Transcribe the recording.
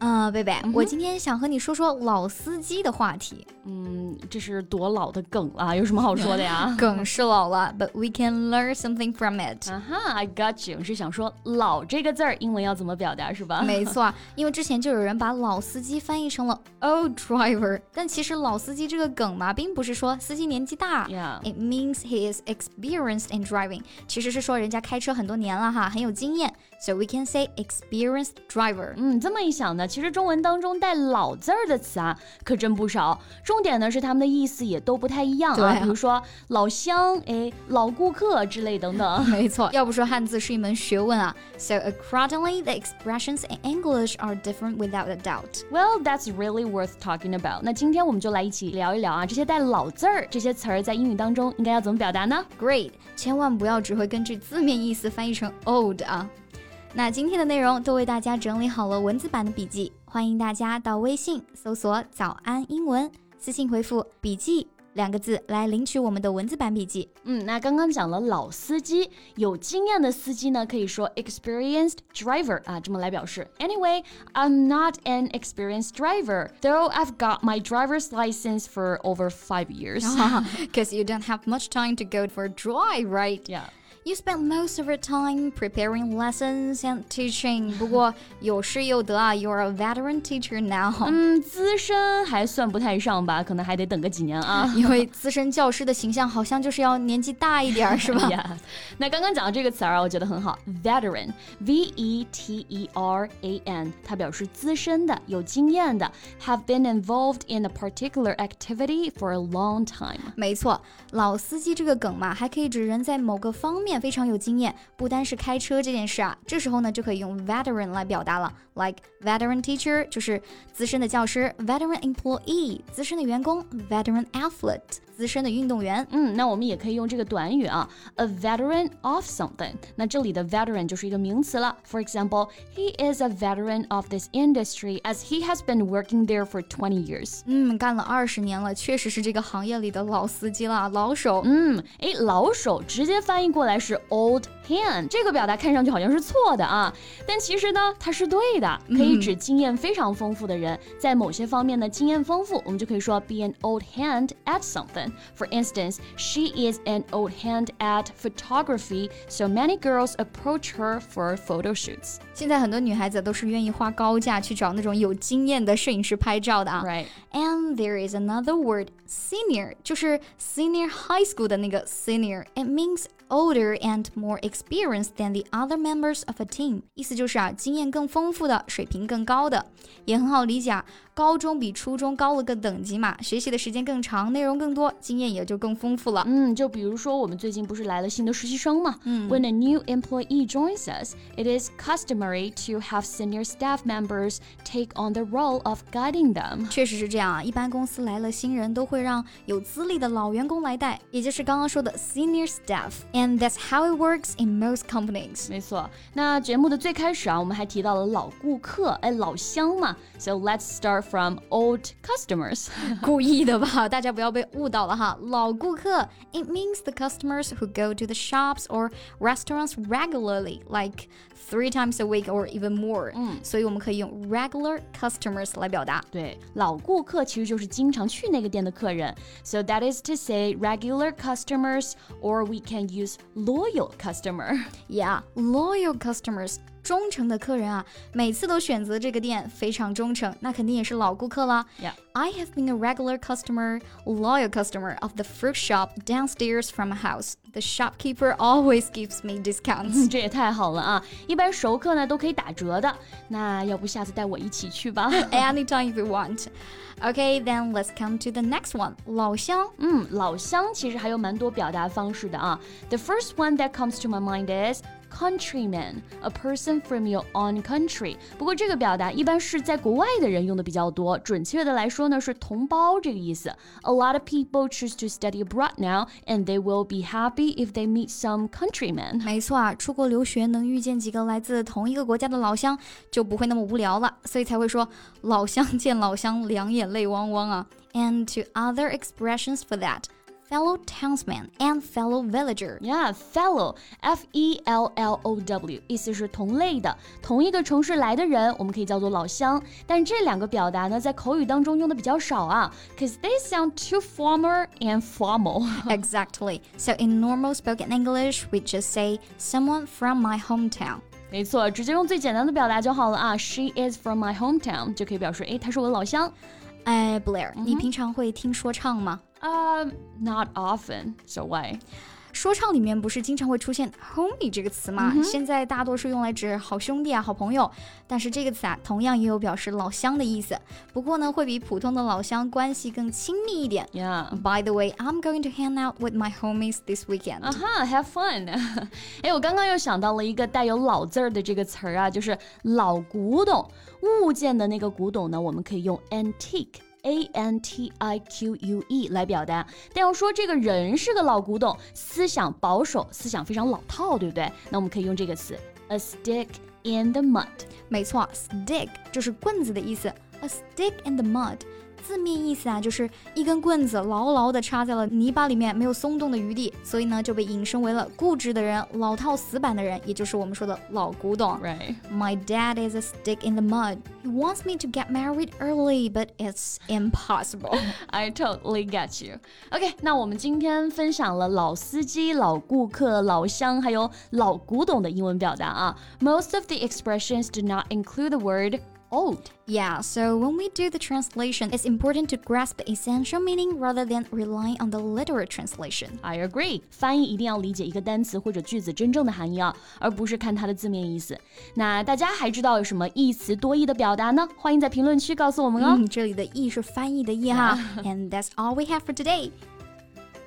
啊，贝贝，我今天想和你说说老司机的话题。嗯，这是多老的梗了，有什么好说的呀？梗是老了，but we can learn something from it。啊哈，I got you，是想说“老”这个字儿，英文要怎么表达是吧？没错，因为之前就有人把老司机翻译成了 old driver，但其实老司机这个梗嘛，并不是说司机年纪大，it means he is experienced in driving，其实是说人家开车很多年了哈，很有经验。So we can say experienced driver。嗯，这么一想呢，其实中文当中带“老”字儿的词啊，可真不少。重点呢是它们的意思也都不太一样啊，比如说老乡、哎老顾客之类等等。没错，要不说汉字是一门学问啊。So accordingly, the expressions in English are different without a doubt. Well, that's really worth talking about. 那今天我们就来一起聊一聊啊，这些带“老”字儿这些词儿在英语当中应该要怎么表达呢？Great，千万不要只会根据字面意思翻译成 old 啊。那今天的内容都为大家整理好了文字版的笔记，欢迎大家到微信搜索“早安英文”，私信回复“笔记”两个字来领取我们的文字版笔记。嗯，那刚刚讲了老司机，有经验的司机呢，可以说 experienced driver 啊，这么来表示。Anyway, I'm not an experienced driver, though I've got my driver's license for over five years. Because you don't have much time to go for a drive, right? Yeah. You spent most of your time preparing lessons and teaching. 不过有失有得啊，You're a veteran teacher now. 嗯，资深还算不太上吧，可能还得等个几年啊。因为资深教师的形象好像就是要年纪大一点，是吧？Yeah. 那刚刚讲的这个词儿，我觉得很好，veteran，v e t e r a n，它表示资深的、有经验的，have been involved in a particular activity for a long time。没错，老司机这个梗嘛，还可以指人在某个方面。 非常有经验，不单是开车这件事啊，这时候呢就可以用 veteran 来表达了，like veteran teacher 就是资深的教师，veteran employee 资深的员工，veteran athlete。资深的运动员，嗯，那我们也可以用这个短语啊，a veteran of something。那这里的 veteran 就是一个名词了。For example, he is a veteran of this industry as he has been working there for twenty years。嗯，干了二十年了，确实是这个行业里的老司机了，老手。嗯，诶，老手直接翻译过来是 old hand，这个表达看上去好像是错的啊，但其实呢，它是对的，可以指经验非常丰富的人，在某些方面的经验丰富，我们就可以说 be an old hand at something。For instance, she is an old hand at photography, so many girls approach her for photo shoots. 现在很多女孩子都是愿意花高价去找那种有经验的摄影师拍照的啊。Right. And there is another word, senior，就是 senior high school 的那个 senior. It means older and more experienced than the other members of a team，意思就是啊，经验更丰富的，水平更高的，也很好理解啊。高中比初中高了个等级嘛，学习的时间更长，内容更多，经验也就更丰富了。嗯，就比如说我们最近不是来了新的实习生嘛？嗯，When a new employee joins us, it is customary to have senior staff members take on the role of guiding them。确实是这样啊，一般公司来了新人都会让有资历的老员工来带，也就是刚刚说的 senior staff。And that's how it works in most companies。没错，那节目的最开始啊，我们还提到了老顾客，哎，老乡嘛。So let's start from old customers。故意的吧，大家不要被误导了哈。老顾客，it means the customers who go to the shops or restaurants regularly, like three times a week or even more。嗯，所以我们可以用 regular customers 来表达。对，老顾客其实就是经常去那个店的客人。So that is to say regular customers, or we can use loyal customer. Yeah, loyal customers 忠诚的客人啊，每次都选择这个店，非常忠诚，那肯定也是老顾客了。Yeah. I have been a regular customer, loyal customer of the fruit shop downstairs from my house. The shopkeeper always gives me discounts. 这也太好了啊！一般熟客呢都可以打折的。那要不下次带我一起去吧 Anytime if you want. Okay, then let's come to the next one. 老乡。嗯，老乡其实还有蛮多表达方式的啊。The first one that comes to my mind is countryman, a person from your own country。不过这个表达一般是在国外的人用的比较多，准确的来说呢是同胞这个意思。A lot of people choose two study abroad now, and they will be happy if they meet some countrymen。没错啊，出国留学能遇见几个来自同一个国家的老乡，就不会那么无聊了，所以才会说老乡见老乡，两眼泪汪汪啊。And to other expressions for that fellow townsman and fellow villager. Yeah, fellow, F E L L O W，意思是同类的，同一个城市来的人，我们可以叫做老乡。但这两个表达呢，在口语当中用的比较少啊，cause they sound too formal and formal. exactly. So in normal spoken English, we just say someone from my hometown. 没错，直接用最简单的表达就好了啊。She is from my hometown，就可以表示，哎，她是我的老乡。哎，Blair，、嗯、你平常会听说唱吗 ？uh, not often. So why? 说唱里面不是经常会出现 homie 这个词吗？嗯、现在大多数用来指好兄弟啊、好朋友，但是这个词啊，同样也有表示老乡的意思。不过呢，会比普通的老乡关系更亲密一点。Yeah. By the way, I'm going to hang out with my homies this weekend. 啊哈、uh-huh,，have fun 哎，我刚刚又想到了一个带有“老”字儿的这个词儿啊，就是老古董物件的那个古董呢，我们可以用 antique。A n t i q u e 来表达，但要说这个人是个老古董，思想保守，思想非常老套，对不对？那我们可以用这个词，a stick in the mud。没错，stick 就是棍子的意思 ，a stick in the mud。字面意思啊，就是一根棍子牢牢地插在了泥巴里面，没有松动的余地，所以呢就被引申为了固执的人、老套死板的人，也就是我们说的老古董。Right. My dad is a stick in the mud. He wants me to get married early, but it's impossible. I totally get you. OK，那我们今天分享了老司机、老顾客、老乡，还有老古董的英文表达啊。Most of the expressions do not include the word old. Yeah, so when we do the translation, it's important to grasp the essential meaning rather than relying on the literal translation. I agree. 翻译一定要理解一个单词或者句子真正的含义啊，而不是看它的字面意思。那大家还知道有什么一词多义的表达呢？欢迎在评论区告诉我们哦。嗯、这里的义是翻译的义哈。And that's all we have for today.